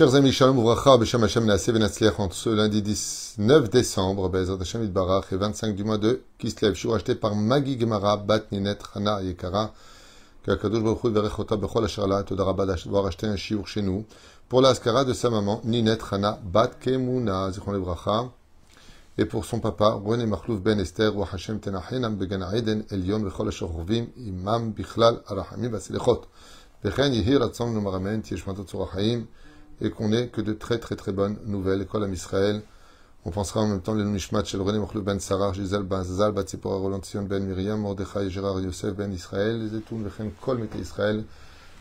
Chers amis, Shalom Uvracha, Beshem Hashem Naaseh Venatzliach, entre ce lundi 19 décembre, Bezrat Hashem Itbarach, et 25 du mois de Kislev, suis acheté par Magi Gemara, Bat Ninet, Hana Yekara, que Akadosh Baruch Hu Verechota Bechol Asher La, Todarabad d'avoir acheté un shiur chez nous, pour la Askara de sa maman, Ninet Hana, Bat Kemuna, Zichron Uvracha, et pour son papa, René Machlouf Ben Esther, Wa Hashem Tenachinam Began Eden, Elion Bechol Asher Rovim, Imam Bichlal, Arachamim Basilechot. וכן יהי רצון ומרמן תהיה שמתו צור החיים, et qu'on n'ait que de très très très bonnes nouvelles. À Israël. On pensera en même temps les Nishmat chez René Mochlou ben Sarah, Gisèle ben Zazal, Batsipora Rolantion ben Miriam, Mordechai Gérard Yosef ben Israël, les Etoun, Vechen Kol Mete Israël.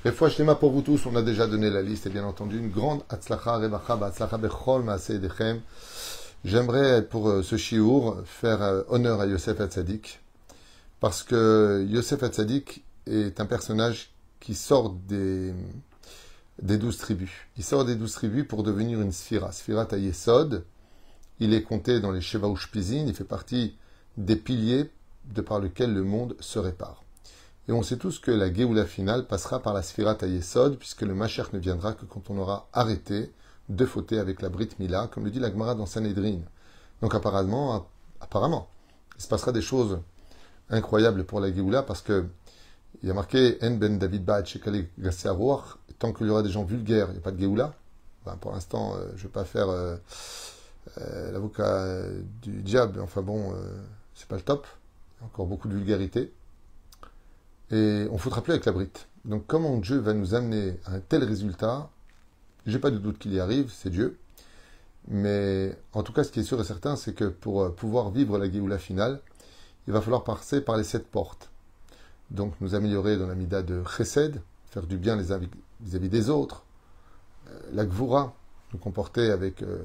Et fois Shlema pour vous tous, on a déjà donné la liste et bien entendu une grande Atzlacha Revacha, Atzlacha Bechol Maaseh Edechem. J'aimerais pour euh, ce chiour faire euh, honneur à Yosef Hatzadik parce que Yosef Hatzadik est un personnage qui sort des des douze tribus. Il sort des douze tribus pour devenir une sphira. Sphira Yesod. Il est compté dans les Sheva. Il fait partie des piliers de par lesquels le monde se répare. Et on sait tous que la Géoula finale passera par la Sphira Yesod, puisque le Mashiach ne viendra que quand on aura arrêté de fauter avec la Brit Mila, comme le dit la Gemara dans Sanhedrin. Donc apparemment, apparemment, il se passera des choses incroyables pour la Géoula, parce que il y a marqué En ben David Ba'at Shekale tant qu'il y aura des gens vulgaires, il n'y a pas de Géoula. pour l'instant, euh, je ne vais pas faire euh, euh, l'avocat du diable, enfin bon, c'est pas le top. Il y a encore beaucoup de vulgarité. Et on faut rappeler avec la brite. Donc comment Dieu va nous amener à un tel résultat? J'ai pas de doute qu'il y arrive, c'est Dieu. Mais en tout cas, ce qui est sûr et certain, c'est que pour pouvoir vivre la Géoula finale, il va falloir passer par les sept portes donc nous améliorer dans la mida de chesed, faire du bien vis-à-vis des autres, euh, la gvura, nous comporter avec euh,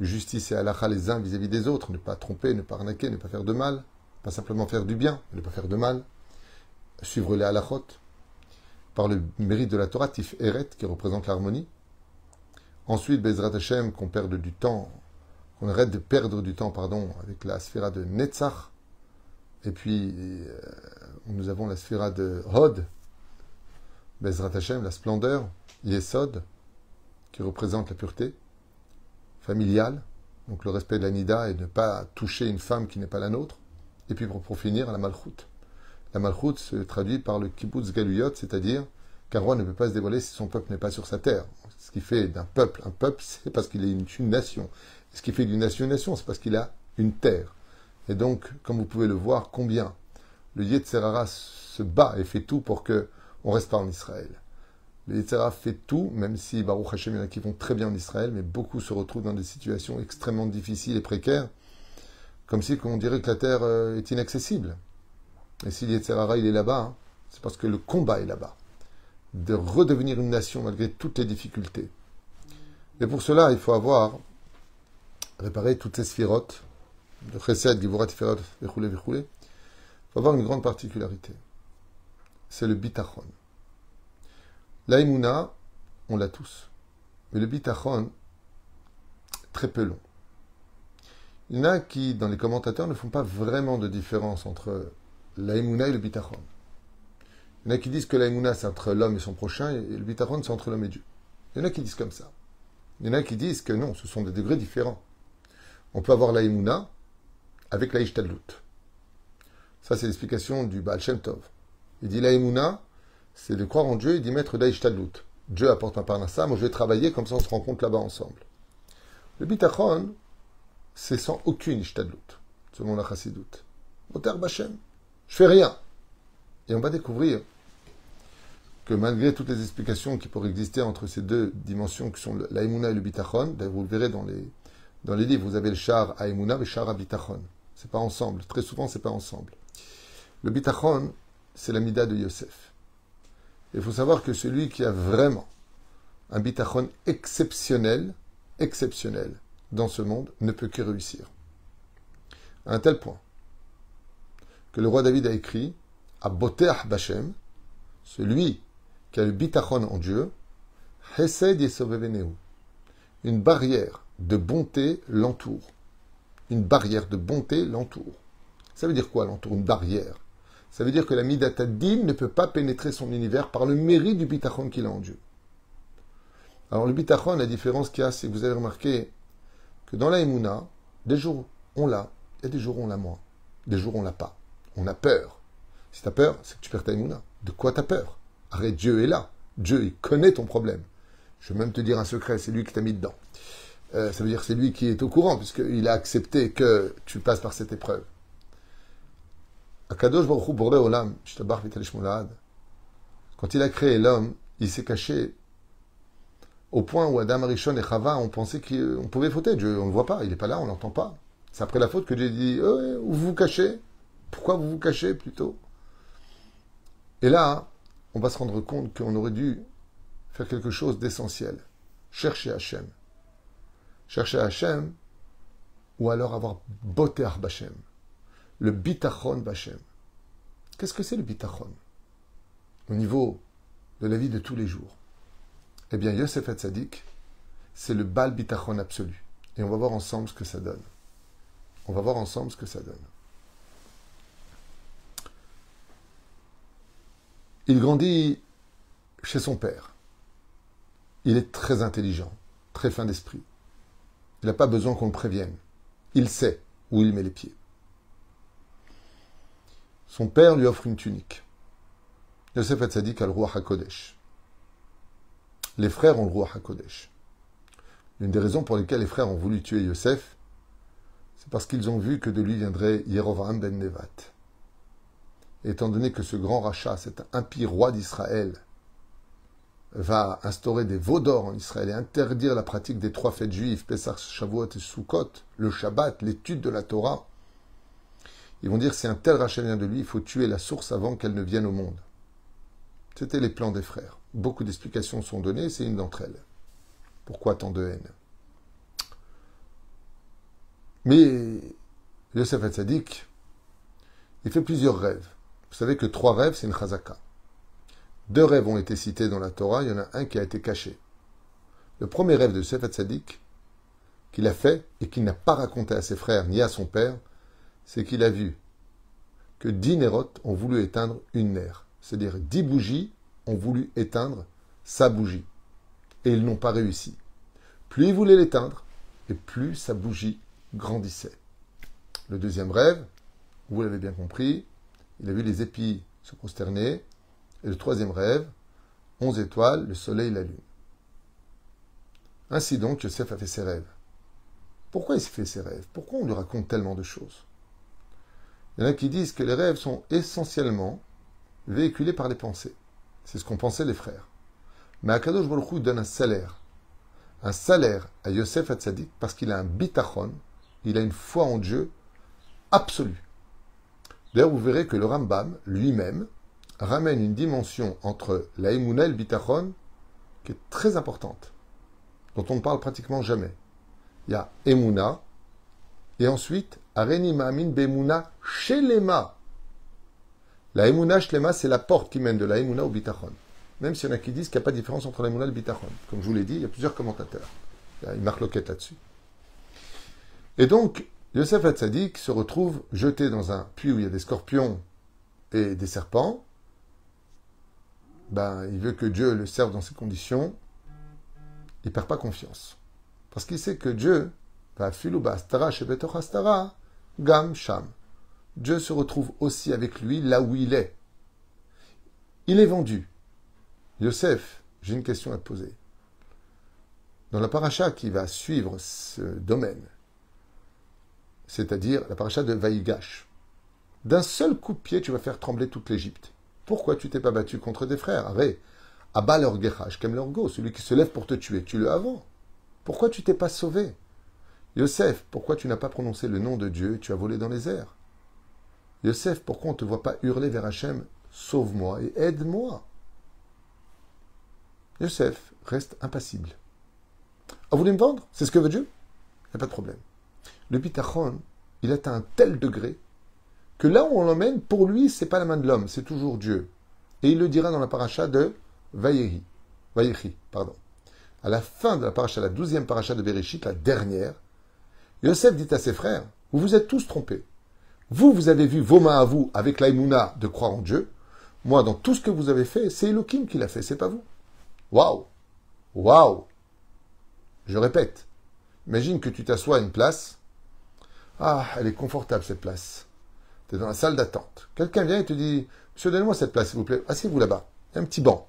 justice et halakha les uns vis-à-vis des autres, ne pas tromper, ne pas arnaquer, ne pas faire de mal, pas simplement faire du bien, ne pas faire de mal, suivre les halachot, par le mérite de la Torah, Tif Eret, qui représente l'harmonie. Ensuite, Bezrat Hashem, qu'on perde du temps, qu'on arrête de perdre du temps, pardon, avec la sphère de Netzach, et puis, euh, nous avons la sphira de Hod, Bezrat Hashem, la splendeur, Yesod, qui représente la pureté familiale, donc le respect de la Nida et ne pas toucher une femme qui n'est pas la nôtre. Et puis pour, finir, la Malchut. La Malchut se traduit par le Kibbutz Galuyot, c'est-à-dire qu'un roi ne peut pas se dévoiler si son peuple n'est pas sur sa terre. Ce qui fait d'un peuple un peuple, c'est parce qu'il est une nation. ce qui fait d'une nation une nation, c'est parce qu'il a une terre. Et donc, comme vous pouvez le voir, combien le Yetzerara se bat et fait tout pour que on reste pas en Israël. Le Yetzerara fait tout, même si Baruch Hashem, il y en a qui vont très bien en Israël, mais beaucoup se retrouvent dans des situations extrêmement difficiles et précaires, comme si on dirait que la terre euh, est inaccessible. Et si le Yetzerara, il est là-bas, hein, c'est parce que le combat est là-bas. De redevenir une nation malgré toutes les difficultés. Et pour cela, il faut avoir réparé toutes ces sphirotes de Chesed, Givorat, Tiferet, Vechule, Vechule, faut avoir une grande particularité. C'est le bitachon. L'aïmouna, on l'a tous. Mais le bitachon, très peu long. Il y en a qui, dans les commentateurs, ne font pas vraiment de différence entre l'aïmouna et le bitachon. Il y en a qui disent que l'aïmouna, c'est entre l'homme et son prochain, et le bitachon, c'est entre l'homme et Dieu. Il y en a qui disent comme ça. Il y en a qui disent que non, ce sont des degrés différents. On peut avoir l'aïmouna, avec la Ishtadlut. Ça, c'est l'explication du Baal Shem Tov. Il dit la c'est de croire en Dieu et d'y mettre d'Aishtadlut. Dieu apporte un parnassa, moi je vais travailler, comme ça on se rencontre là-bas ensemble. Le bitachon, c'est sans aucune Ishtadlut, selon la Chassidut. Oter Bachem, je fais rien. Et on va découvrir que malgré toutes les explications qui pourraient exister entre ces deux dimensions qui sont l'aïmouna et le bitachon, vous le verrez dans les, dans les livres, vous avez le char aïmouna et le char bitachon. C'est pas ensemble. Très souvent, c'est pas ensemble. Le bitachon, c'est la mida de Yosef. Il faut savoir que celui qui a vraiment un bitachon exceptionnel, exceptionnel dans ce monde, ne peut que réussir. À un tel point que le roi David a écrit à Boteach Bachem, celui qui a le bitachon en Dieu, Hesed Une barrière de bonté l'entoure une barrière de bonté l'entoure. Ça veut dire quoi l'entoure? Une barrière. Ça veut dire que la Midatadim ne peut pas pénétrer son univers par le mérite du bitachon qu'il a en Dieu. Alors le bitachon, la différence qu'il y a, c'est que vous avez remarqué que dans la Emouna, des jours on l'a, et des jours on l'a moins. Des jours on l'a pas. On a peur. Si tu as peur, c'est que tu perds ta Emouna. De quoi tu as peur? Arrête, Dieu est là. Dieu, il connaît ton problème. Je vais même te dire un secret, c'est lui qui t'a mis dedans. Euh, ça veut dire c'est lui qui est au courant, puisqu'il a accepté que tu passes par cette épreuve. Quand il a créé l'homme, il s'est caché au point où Adam, Arishon et Chava ont pensé qu'on pouvait fauter. Dieu, on ne le voit pas, il n'est pas là, on ne l'entend pas. C'est après la faute que Dieu dit Où vous vous cachez? Pourquoi vous vous cachez plutôt? Et là, on va se rendre compte qu'on aurait dû faire quelque chose d'essentiel. Chercher Hachem. Chercher Hachem, ou alors avoir boté Bachem. Le bitachon Bachem. Qu'est-ce que c'est le bitachon? Au niveau de la vie de tous les jours. Eh bien, Yosef Hatzadik, c'est le bal bitachon absolu. Et on va voir ensemble ce que ça donne. On va voir ensemble ce que ça donne. Il grandit chez son père. Il est très intelligent, très fin d'esprit. Il n'a pas besoin qu'on le prévienne. Il sait où il met les pieds. Son père lui offre une tunique. Yosef Hatzadik a le roi HaKodesh. Les frères ont le roi HaKodesh. L'une des raisons pour lesquelles les frères ont voulu tuer Yosef, c'est parce qu'ils ont vu que de lui viendrait Yerovam ben Nevat étant donné que ce grand rachat, cet impie roi d'Israël, va instaurer des veaux d'or en Israël et interdire la pratique des trois fêtes juives, Pesach, Shavuot et Sukkot, le Shabbat, l'étude de la Torah, ils vont dire si un tel rachat vient de lui, il faut tuer la source avant qu'elle ne vienne au monde. C'était les plans des frères. Beaucoup d'explications sont données, c'est une d'entre elles. Pourquoi tant de haine? Mais Yosef Hatzadik, il fait plusieurs rêves. Vous savez que trois rêves, c'est une chazaka. Deux rêves ont été cités dans la Torah, il y en a un qui a été caché. Le premier rêve de Sefat Sadik, qu'il a fait et qu'il n'a pas raconté à ses frères ni à son père, c'est qu'il a vu que dix nérotes ont voulu éteindre une nerf. C'est-à-dire dix bougies ont voulu éteindre sa bougie. Et ils n'ont pas réussi. Plus il voulait l'éteindre, et plus sa bougie grandissait. Le deuxième rêve, vous l'avez bien compris, il a vu les épis se consterner. Et le troisième rêve, onze étoiles, le soleil, la lune. Ainsi donc, Yosef a fait ses rêves. Pourquoi il fait ses rêves? Pourquoi on lui raconte tellement de choses? Il y en a qui disent que les rêves sont essentiellement véhiculés par les pensées. C'est ce qu'ont pensé les frères. Mais Akadosh Baruch donne un salaire. Un salaire à Yosef Hatzadik parce qu'il a un bitachon, il a une foi en Dieu absolue. D'ailleurs, vous verrez que le Rambam lui-même ramène une dimension entre la et le Bitachon qui est très importante, dont on ne parle pratiquement jamais. Il y a Emuna, et ensuite Areni Ma'amin Bemuna Shelema. La Emuna Shelema, c'est la porte qui mène de la Emuna au Bitachon. Même s'il y en a qui disent qu'il n'y a pas de différence entre la et le Bitachon. Comme je vous l'ai dit, il y a plusieurs commentateurs. Il y a une marque loquette là-dessus. Et donc, Yosef Hatzadik se retrouve jeté dans un puits où il y a des scorpions et des serpents. Ben, il veut que Dieu le serve dans ces conditions. Il perd pas confiance. Parce qu'il sait que Dieu va gam sham. Dieu se retrouve aussi avec lui là où il est. Il est vendu. Yosef, j'ai une question à te poser. Dans la paracha qui va suivre ce domaine, c'est-à-dire la paracha de Vaïgash. D'un seul coup de pied, tu vas faire trembler toute l'Égypte. Pourquoi tu t'es pas battu contre tes frères? Arrête. Abba leur kem leur celui qui se lève pour te tuer, tu le avant. Pourquoi tu t'es pas sauvé? Yosef, pourquoi tu n'as pas prononcé le nom de Dieu? Tu as volé dans les airs. Yosef, pourquoi on ne te voit pas hurler vers Hachem? Sauve-moi et aide-moi. Yosef reste impassible. Ah, vous voulez me vendre? C'est ce que veut Dieu? Il n'y a pas de problème. Le bitachon, il atteint un tel degré que là où on l'emmène, pour lui, c'est pas la main de l'homme, c'est toujours Dieu. Et il le dira dans la paracha de Vayehi, Vayehi, pardon. À la fin de la paracha, la douzième paracha de Bereshit, la dernière, Yosef dit à ses frères, vous vous êtes tous trompés. Vous, vous avez vu vos mains à vous avec l'aïmouna de croire en Dieu. Moi, dans tout ce que vous avez fait, c'est Elohim qui l'a fait, c'est pas vous. Waouh! Waouh! Je répète, imagine que tu t'assois à une place. Ah, elle est confortable cette place. Tu es dans la salle d'attente. Quelqu'un vient et te dit Monsieur, donnez-moi cette place, s'il vous plaît. Asseyez-vous là-bas. Un petit banc.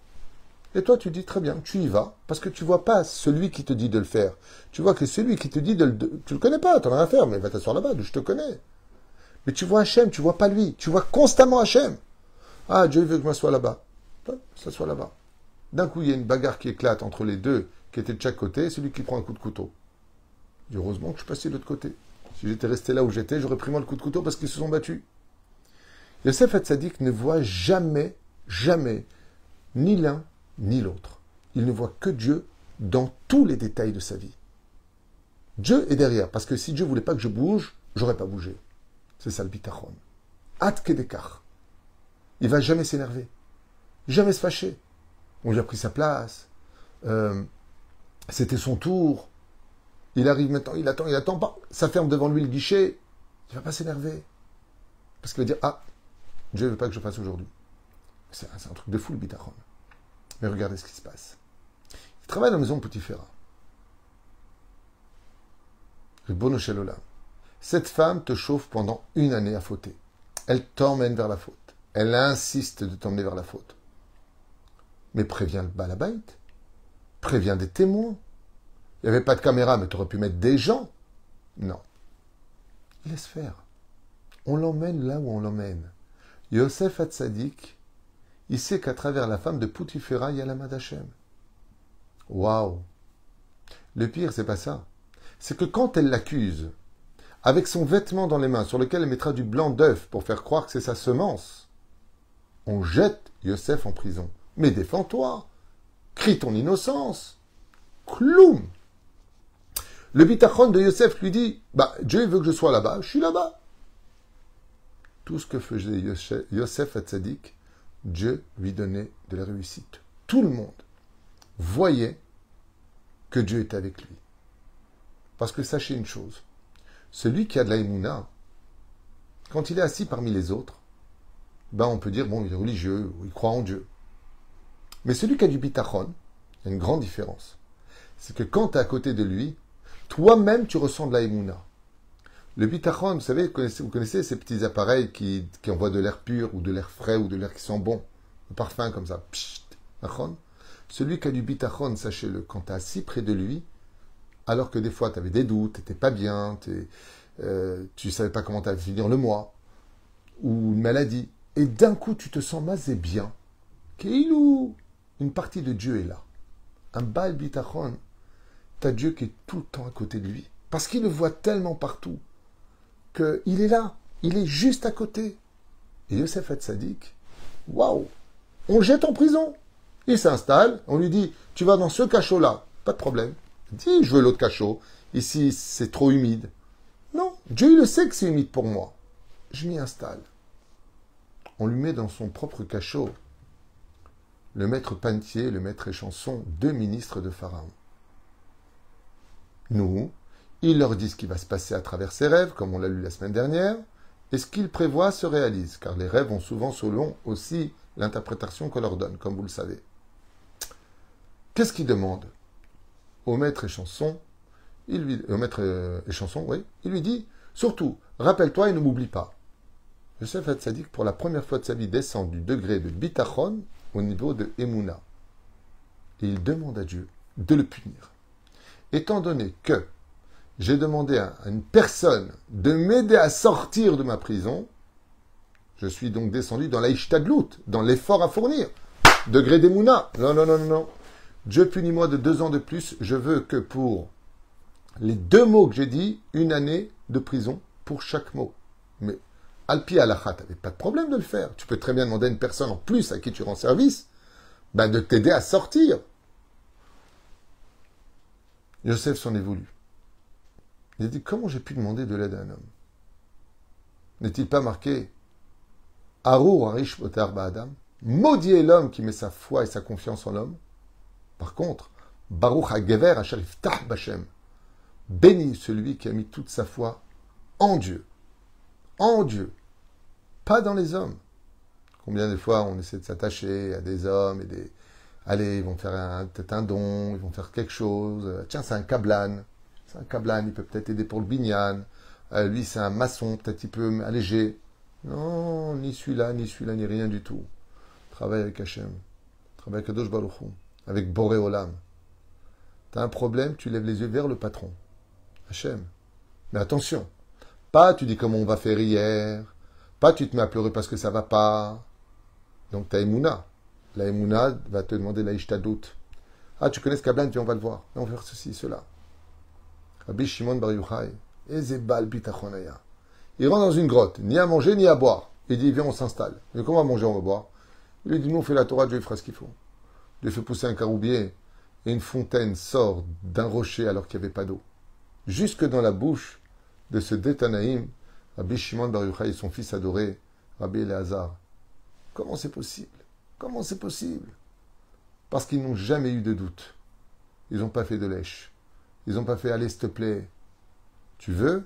Et toi, tu dis très bien, tu y vas, parce que tu vois pas celui qui te dit de le faire. Tu vois que celui qui te dit de le. tu le connais pas, tu n'as rien à faire, mais va t'asseoir là-bas, je te connais. Mais tu vois Hachem, tu vois pas lui. Tu vois constamment Hachem. Ah, Dieu veut que je m'assoie là-bas. Ça soit là-bas. D'un coup, il y a une bagarre qui éclate entre les deux qui étaient de chaque côté, et celui qui prend un coup de couteau. heureusement que je suis passé de l'autre côté. Si j'étais resté là où j'étais, j'aurais pris moi le coup de couteau parce qu'ils se sont battus. Yosef Hatzadik ne voit jamais, jamais, ni l'un ni l'autre. Il ne voit que Dieu dans tous les détails de sa vie. Dieu est derrière, parce que si Dieu voulait pas que je bouge, j'aurais pas bougé. C'est ça le bitachon. At kedekar. Il va jamais s'énerver, jamais se fâcher. On lui a pris sa place. Euh, c'était son tour. Il arrive maintenant, il attend, il attend pas. Ça ferme devant lui le guichet. Il va pas s'énerver. Parce qu'il va dire Ah, Dieu ne veut pas que je fasse aujourd'hui. C'est un, truc de fou le bitachon. Mais regardez ce qui se passe. Il travaille dans la maison de Potifera. Cette femme te chauffe pendant une année à fauter. Elle t'emmène vers la faute. Elle insiste de t'emmener vers la faute. Mais préviens le balabait. Préviens des témoins. Il n'y avait pas de caméra, mais tu aurais pu mettre des gens. Non. Laisse faire. On l'emmène là où on l'emmène. Yosef Hatzadik, il sait qu'à travers la femme de Poutifera, il y a la Madachem. Waouh Le pire, c'est pas ça. C'est que quand elle l'accuse, avec son vêtement dans les mains sur lequel elle mettra du blanc d'œuf pour faire croire que c'est sa semence, on jette Yosef en prison. Mais défends-toi Crie ton innocence Cloum Le bitachon de Yosef lui dit Bah, Dieu veut que je sois là-bas, je suis là-bas. Tout ce que faisait Yosef à Tzadik, Dieu lui donnait de la réussite. Tout le monde voyait que Dieu était avec lui. Parce que sachez une chose, celui qui a de la quand il est assis parmi les autres, ben on peut dire, bon, il est religieux, il croit en Dieu. Mais celui qui a du bitachon, il y a une grande différence. C'est que quand tu es à côté de lui, toi-même tu ressens de la le bitachon, vous savez, vous connaissez, ces petits appareils qui, envoient de l'air pur ou de l'air frais ou de l'air qui sent bon, le parfum comme ça. Celui qui a du bitachon, sachez-le, quand tu es assis près de lui, alors que des fois tu avais des doutes, tu n'étais pas bien, euh, tu ne savais pas comment tu allais finir le mois, ou une maladie, et d'un coup tu te sens masé bien, Keilou, une partie de Dieu est là. Un bal bitachon, tu as Dieu qui est tout le temps à côté de lui, parce qu'il le voit tellement partout il est là, il est juste à côté. Et Yosef Hatzadik, waouh, on le jette en prison. Il s'installe, on lui dit, tu vas dans ce cachot-là, pas de problème. Dis, je veux l'autre cachot. Ici, c'est trop humide. Non, Dieu le sait que c'est humide pour moi. Je m'y installe. On lui met dans son propre cachot le maître Pantier, le maître Échanson, deux ministres de Pharaon. Nous, il leur dit ce qui va se passer à travers ses rêves, comme on l'a lu la semaine dernière, et ce qu'ils prévoient se réalise, car les rêves ont souvent selon aussi l'interprétation qu'on leur donne, comme vous le savez. Qu'est-ce qu'il demande Au maître et chanson, il lui, au maître chanson, oui, il lui dit, surtout, rappelle-toi et ne m'oublie pas. Yosef Hatzadik, pour la première fois de sa vie, descend du degré de bitachon au niveau de Emouna. Et il demande à Dieu de le punir. Étant donné que j'ai demandé à une personne de m'aider à sortir de ma prison, je suis donc descendu dans l'Aïchtadlout, dans l'effort à fournir. Degré d'Emouna. Non, non, non, non, non. Dieu punit-moi de deux ans de plus. Je veux que pour les deux mots que j'ai dit, une année de prison pour chaque mot. Mais Alpi Alachat, tu n'avais pas de problème de le faire. Tu peux très bien demander à une personne en plus à qui tu rends service ben de t'aider à sortir. Joseph s'en est voulu. Il a dit Comment j'ai pu demander de l'aide à un homme? N'est-il pas marqué Arur Arish Adam Maudit l'homme qui met sa foi et sa confiance en l'homme? Par contre, Baruch HaGever Asharif Tah Bashem. Béni celui qui a mis toute sa foi en Dieu. En Dieu. Pas dans les hommes. Combien de fois on essaie de s'attacher à des hommes et des, Allez, ils vont faire peut-être un don, ils vont faire quelque chose. Euh, Tiens, c'est un kablan. Un kablan, il peut peut-être aider pour le binyan. Euh, lui, c'est un maçon, peut-être il peut alléger. Non, ni celui-là, ni celui-là, ni rien du tout. Travaille avec Hachem. Travaille avec Kadosh Baruch avec Boré Olam. T'as un problème, tu lèves les yeux vers le patron. Hachem. Mais attention, pas tu dis comment on va faire hier, pas tu te mets à pleurer parce que ça va pas. Donc t'as Emouna. La Emouna va te demander la Ishtadut. Ah, tu connais ce Kablan, viens, on va le voir. On va faire ceci, cela. Rabbi Shimon Bar Yochai. Il rentre dans une grotte, ni à manger, ni à boire. Il dit, viens, on s'installe. Mais comment manger, on va boire? Il lui dit, nous, on fait la Torah, Dieu fera ce qu'il faut. Dieu fait pousser un caroubier, et une fontaine sort d'un rocher alors qu'il n'y avait pas d'eau. Jusque dans la bouche de ce Détanaïm, Rabbi Shimon Bar et son fils adoré, Rabbi Eleazar. Comment c'est possible? Comment c'est possible? Parce qu'ils n'ont jamais eu de doute. Ils n'ont pas fait de lèche. Ils n'ont pas fait allez, s'il te plaît. Tu veux?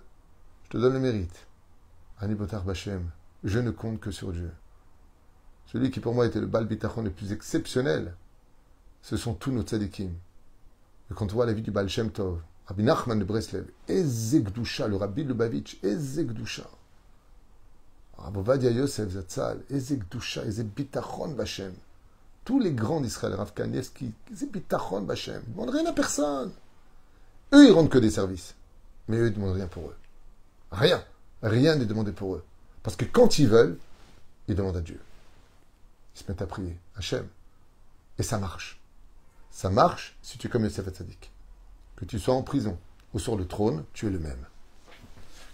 Je te donne le mérite. Anibotar Bachem, je ne compte que sur Dieu. Celui qui pour moi était le Bal Bitachon le plus exceptionnel, ce sont tous nos tzadikim. Et quand on voit la vie du Baal Shem Tov, Rabbi Nachman de Breslev, Ezekdusha, le Rabbi Lubavitch, Ezekdusha. Rabbi Ovadia Yosef Zatzal, Ezekdusha, Ezebitachon Bachem. Tous les grands d'Israël, Rav Kanievski, Ezebitachon Bachem. Ils ne rien à personne. Eux, ils rendent que des services. Mais eux, ils ne demandent rien pour eux. Rien. Rien n'est demandé pour eux. Parce que quand ils veulent, ils demandent à Dieu. Ils se mettent à prier. Hachem. Et ça marche. Ça marche si tu es comme Yosef Hatzadik. Que tu sois en prison ou sur le trône, tu es le même.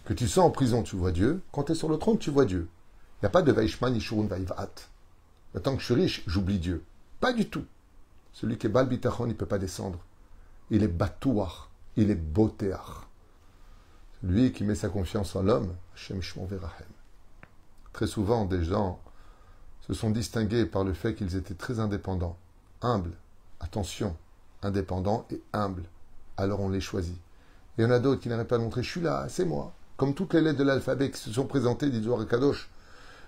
Que tu sois en prison, tu vois Dieu. Quand tu es sur le trône, tu vois Dieu. Il n'y a pas de Vaishman Yishurun Vaivhat. Tant que je suis riche, j'oublie Dieu. Pas du tout. Celui qui est Bal Bitachon, il ne peut pas descendre. Il est Batouach. Il est Botéach. Celui qui met sa confiance en l'homme, Hashem Verahem. Très souvent, des gens se sont distingués par le fait qu'ils étaient très indépendants, humbles, attention, indépendants et humbles. Alors on les choisit. Il y en a d'autres qui n'arrivent pas à montrer, je suis là, c'est moi. Comme toutes les lettres de l'alphabet qui se sont présentées, dit Zohar Kadosh,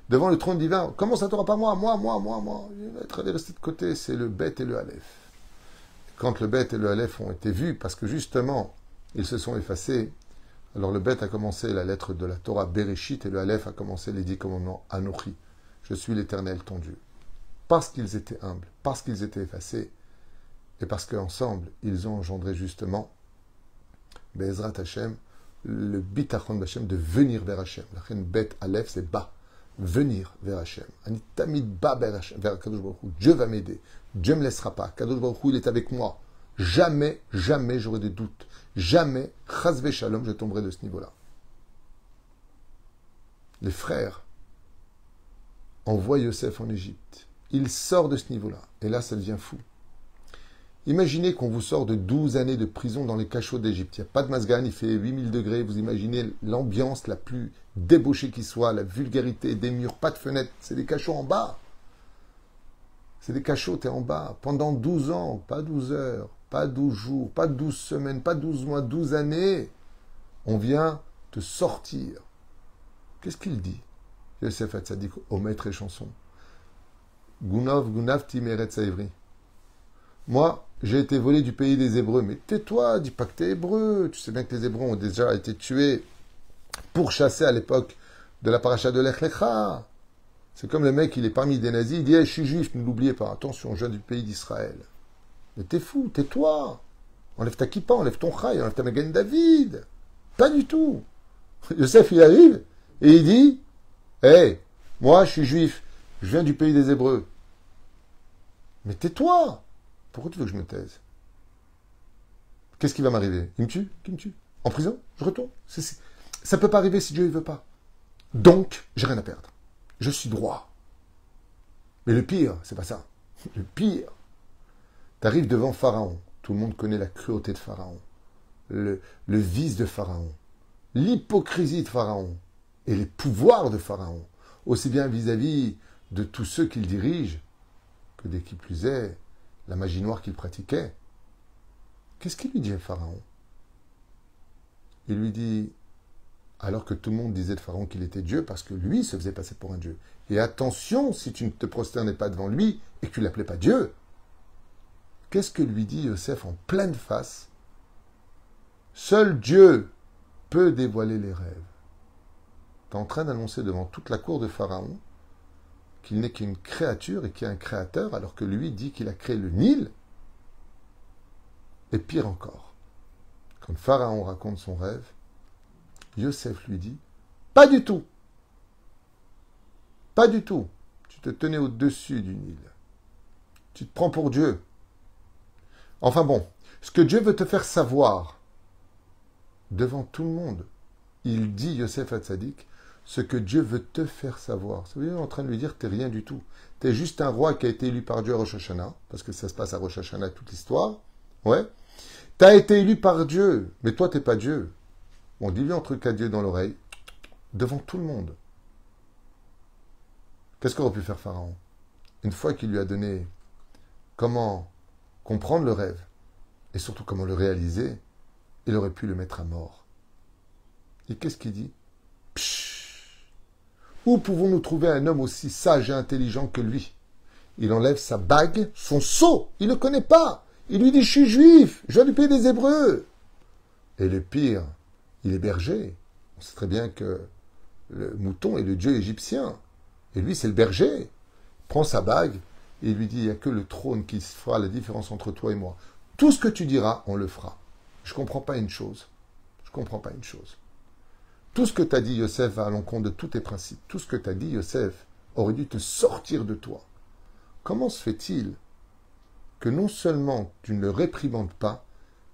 devant le trône divin. Comment ça t'aura pas moi, moi, moi, moi, moi? Il va être resté de côté, c'est le bête et le Aleph. Quand le bête et le Aleph ont été vus, parce que justement, ils se sont effacés, alors le bête a commencé la lettre de la Torah Bereshit et le Aleph a commencé les dix commandements Anochi. Je suis l'Éternel ton Dieu. Parce qu'ils étaient humbles, parce qu'ils étaient effacés, et parce qu'ensemble, ils ont engendré justement, Bezrat Hashem, le bitachon d'Hachem, de venir vers Hachem. La reine Aleph, c'est bas. Venir vers Hachem. Hu. Dieu va m'aider. Dieu ne me laissera pas. Kadosh Baruch il est avec moi. Jamais, jamais j'aurai de doute. Jamais, chasve shalom, je tomberai de ce niveau-là. Les frères envoient Yosef en Égypte. Il sort de ce niveau-là. Et là, ça devient fou. Imaginez qu'on vous sort de 12 années de prison dans les cachots d'Égypte. Il n'y a pas de masgan, il fait 8000 degrés. Vous imaginez l'ambiance la plus débauchée qui soit, la vulgarité, des murs, pas de fenêtres. C'est des cachots en bas. C'est des cachots, t'es en bas. Pendant 12 ans, pas 12 heures, pas 12 jours, pas 12 semaines, pas 12 mois, 12 années. On vient te sortir. Qu'est-ce qu'il dit Yosef Hatzadik au maître et chanson? Gunov, Gunav, Timeret, Saïvri. Moi, j'ai été volé du pays des Hébreux. Mais tais-toi, dis pas que t'es hébreu. Tu sais bien que les Hébreux ont déjà été tués, pourchassés à l'époque de la paracha de l'Echlecha. C'est comme le mec, il est parmi des nazis, il dit hey, Je suis juif, ne l'oubliez pas. Attention, je viens du pays d'Israël. Mais t'es fou, tais-toi. Enlève ta kippa, enlève ton chai, enlève ta Magan David. Pas du tout. Yosef, il arrive et il dit Hé, hey, moi, je suis juif, je viens du pays des Hébreux. Mais tais-toi pourquoi tu veux que je me taise? Qu'est-ce qui va m'arriver? Il me tue? Qui me tue En prison? Je retourne. Ça ne peut pas arriver si Dieu ne veut pas. Donc, j'ai rien à perdre. Je suis droit. Mais le pire, c'est pas ça. Le pire, tu arrives devant Pharaon. Tout le monde connaît la cruauté de Pharaon, le, vice de Pharaon, l'hypocrisie de Pharaon et les pouvoirs de Pharaon, aussi bien vis-à-vis -vis de tous ceux qu'il dirige que des qui plus est la magie noire qu'il pratiquait. Qu'est-ce qu'il lui dit Pharaon? Il lui dit, alors que tout le monde disait de Pharaon qu'il était Dieu, parce que lui se faisait passer pour un Dieu. Et attention, si tu ne te prosternais pas devant lui et que tu l'appelais pas Dieu, Qu'est-ce que lui dit Yosef en pleine face? Seul Dieu peut dévoiler les rêves. Tu es en train d'annoncer devant toute la cour de Pharaon qu'il n'est qu'une créature et qu'il y a un créateur, alors que lui dit qu'il a créé le Nil. Et pire encore, quand Pharaon raconte son rêve, Yosef lui dit Pas du tout Pas du tout Tu te tenais au-dessus du Nil. Tu te prends pour Dieu. Enfin bon, ce que Dieu veut te faire savoir devant tout le monde, il dit Yosef Hatzadik, ce que Dieu veut te faire savoir. Ça veut dire en train de lui dire, t'es rien du tout. T'es juste un roi qui a été élu par Dieu à Rosh Hashanah, parce que ça se passe à Rosh Hashanah toute l'histoire. Ouais. T'as été élu par Dieu, mais toi t'es pas Dieu. On dit lui un truc à Dieu dans l'oreille, devant tout le monde. Qu'est-ce qu'aurait pu faire Pharaon? Une fois qu'il lui a donné comment comprendre le rêve, et surtout comment le réaliser, il aurait pu le mettre à mort. Et qu'est-ce qu'il dit? Où pouvons-nous trouver un homme aussi sage et intelligent que lui? Il enlève sa bague, son sceau, il ne le connaît pas. Il lui dit Je suis juif, je viens du pays des Hébreux. Et le pire, il est berger. On sait très bien que le mouton est le dieu égyptien. Et lui, c'est le berger. Il prend sa bague et il lui dit Il n'y a que le trône qui fera la différence entre toi et moi. Tout ce que tu diras, on le fera. Je ne comprends pas une chose. Je ne comprends pas une chose. Tout ce que tu as dit, Yosef, va à l'encontre de tous tes principes. Tout ce que tu as dit, Yosef, aurait dû te sortir de toi. Comment se fait-il que non seulement tu ne le réprimandes pas,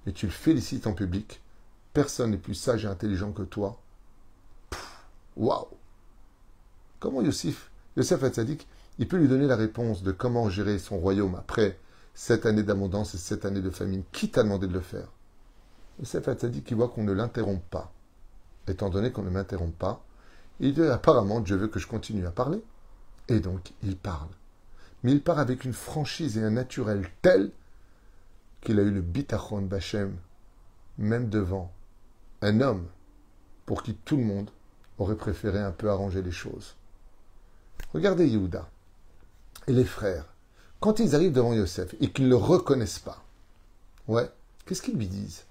mais tu le félicites en public Personne n'est plus sage et intelligent que toi? Waouh Comment Yosef, Yosef Hatzadik, il peut lui donner la réponse de comment gérer son royaume après cette année d'abondance et cette année de famine? Qui t'a demandé de le faire? Yosef Hatzadik, il voit qu'on ne l'interrompt pas étant donné qu'on ne m'interrompt pas, il dit apparemment Dieu veut que je continue à parler. Et donc il parle. Mais il parle avec une franchise et un naturel tel qu'il a eu le bitachon bachem, même devant un homme pour qui tout le monde aurait préféré un peu arranger les choses. Regardez Yehuda et les frères. Quand ils arrivent devant Yosef et qu'ils ne le reconnaissent pas, ouais, qu'est-ce qu'ils lui disent?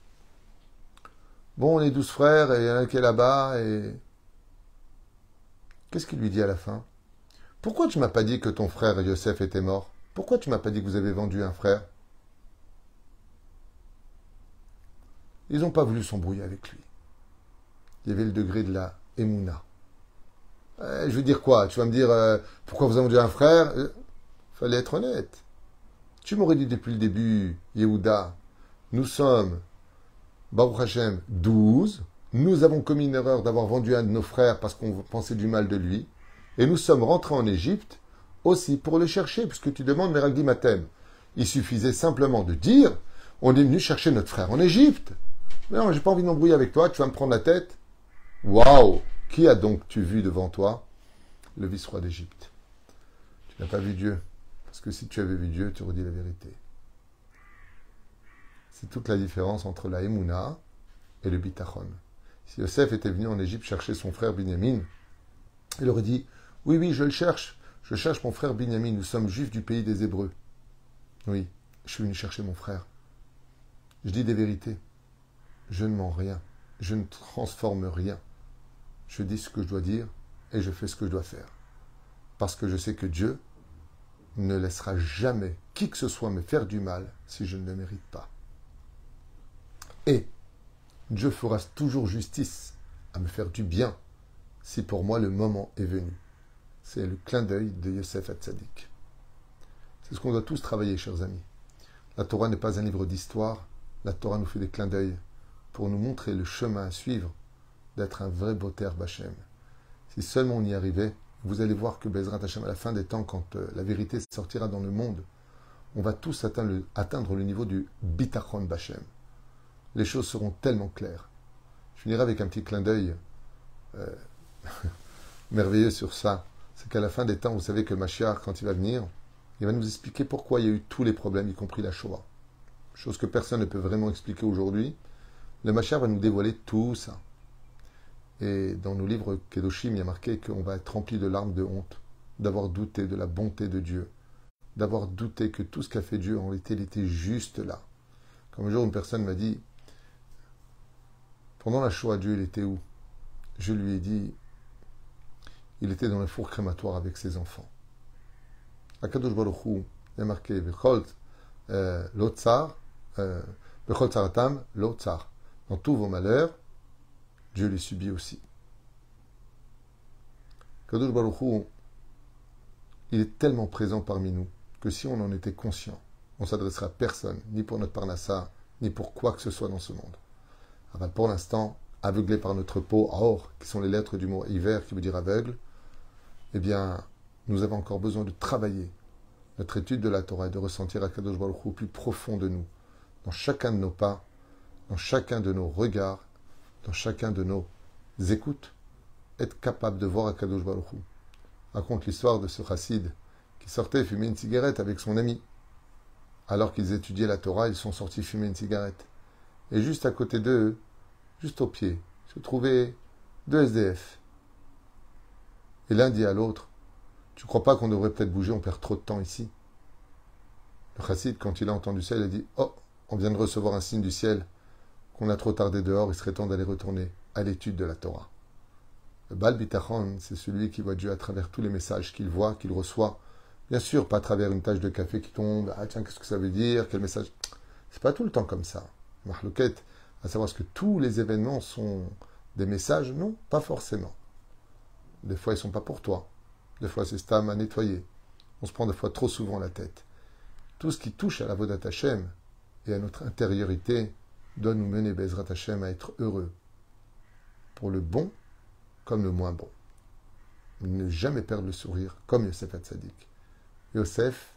Bon, on est douze frères et il y en a qui est là-bas et. Qu'est-ce qu'il lui dit à la fin? Pourquoi tu m'as pas dit que ton frère Yosef était mort? Pourquoi tu m'as pas dit que vous avez vendu un frère? Ils n'ont pas voulu s'embrouiller avec lui. Il y avait le degré de la émouna. Eh, je veux dire quoi? Tu vas me dire euh, pourquoi vous avez vendu un frère? Il euh, Fallait être honnête. Tu m'aurais dit depuis le début, Yehuda, nous sommes Baruch Hashem, 12. Nous avons commis une erreur d'avoir vendu un de nos frères parce qu'on pensait du mal de lui. Et nous sommes rentrés en Égypte aussi pour le chercher, puisque tu demandes Meragimatem. Il suffisait simplement de dire on est venu chercher notre frère en Égypte. Mais non, j'ai pas envie d'embrouiller avec toi, tu vas me prendre la tête. Waouh Qui as donc tu vu devant toi Le vice-roi d'Égypte? Tu n'as pas vu Dieu. Parce que si tu avais vu Dieu, tu aurais dit la vérité. C'est toute la différence entre la Emouna et le Bitachon. Si Yosef était venu en Égypte chercher son frère Binyamin, il aurait dit Oui, oui, je le cherche. Je cherche mon frère Binyamin. Nous sommes juifs du pays des Hébreux. Oui, je suis venu chercher mon frère. Je dis des vérités. Je ne mens rien. Je ne transforme rien. Je dis ce que je dois dire et je fais ce que je dois faire. Parce que je sais que Dieu ne laissera jamais qui que ce soit me faire du mal si je ne le mérite pas. Et Dieu fera toujours justice à me faire du bien si pour moi le moment est venu. C'est le clin d'œil de Yosef Hatzadik. C'est ce qu'on doit tous travailler, chers amis. La Torah n'est pas un livre d'histoire, la Torah nous fait des clins d'œil pour nous montrer le chemin à suivre d'être un vrai Boter Bachem. Si seulement on y arrivait, vous allez voir que Bezrat Hashem, à la fin des temps, quand euh, la vérité sortira dans le monde, on va tous atteindre le, atteindre le niveau du Bitachon Bachem les choses seront tellement claires. Je finirai avec un petit clin d'œil euh, merveilleux sur ça. C'est qu'à la fin des temps, vous savez que Machiar, quand il va venir, il va nous expliquer pourquoi il y a eu tous les problèmes, y compris la Shoah. Chose que personne ne peut vraiment expliquer aujourd'hui. Le Machiar va nous dévoiler tout ça. Et dans nos livres Kedoshim, il y a marqué qu'on va être rempli de larmes de honte, d'avoir douté de la bonté de Dieu, d'avoir douté que tout ce qu'a fait Dieu, en réalité, était juste là. Comme un jour, une personne m'a dit, pendant la Shoah, Dieu, il était où? Je lui ai dit, il était dans le four crématoire avec ses enfants. Akadosh Baruch Hu, il a marqué, euh, l'Otsar, euh, l'Otsar. Dans tous vos malheurs, Dieu les subit aussi. Kadosh Baruch Hu, il est tellement présent parmi nous que si on en était conscient, on s'adressera à personne, ni pour notre parnassa, ni pour quoi que ce soit dans ce monde. Pour l'instant, aveuglé par notre peau, or, qui sont les lettres du mot hiver qui veut dire aveugle, eh bien, nous avons encore besoin de travailler notre étude de la Torah et de ressentir Akadosh Baruch Hu plus profond de nous, dans chacun de nos pas, dans chacun de nos regards, dans chacun de nos écoutes, être capable de voir Akadosh Baruch Hu. Raconte l'histoire de ce chassid qui sortait fumer une cigarette avec son ami. Alors qu'ils étudiaient la Torah, ils sont sortis fumer une cigarette. Et juste à côté d'eux, juste au pied, se trouvaient deux SDF. Et l'un dit à l'autre Tu crois pas qu'on devrait peut-être bouger, on perd trop de temps ici? Le chassid, quand il a entendu ça, il a dit Oh, on vient de recevoir un signe du ciel qu'on a trop tardé dehors, il serait temps d'aller retourner à l'étude de la Torah. Le Bal Bitachon, c'est celui qui voit Dieu à travers tous les messages qu'il voit, qu'il reçoit. Bien sûr, pas à travers une tache de café qui tombe. Ah tiens, qu'est-ce que ça veut dire? Quel message C'est pas tout le temps comme ça. À savoir ce que tous les événements sont des messages? Non, pas forcément. Des fois, ils sont pas pour toi. Des fois, c'est Stam à nettoyer. On se prend des fois trop souvent la tête. Tout ce qui touche à la Vodat Hashem et à notre intériorité doit nous mener, Bezrat Hashem, à être heureux. Pour le bon comme le moins bon. Ne jamais perdre le sourire, comme Yosef Hatzadik. Yosef,